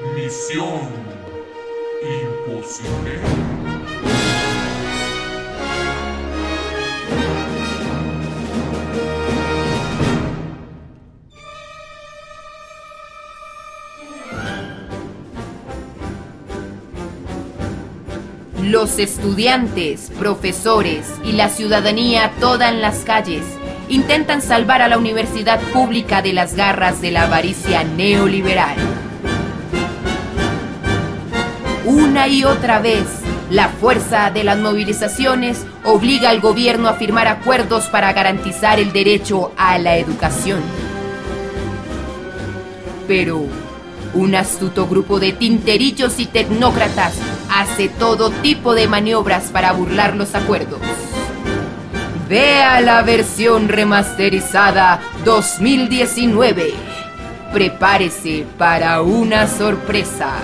Misión imposible. Los estudiantes, profesores y la ciudadanía toda en las calles intentan salvar a la universidad pública de las garras de la avaricia neoliberal. Una y otra vez, la fuerza de las movilizaciones obliga al gobierno a firmar acuerdos para garantizar el derecho a la educación. Pero un astuto grupo de tinterillos y tecnócratas hace todo tipo de maniobras para burlar los acuerdos. Vea la versión remasterizada 2019. Prepárese para una sorpresa.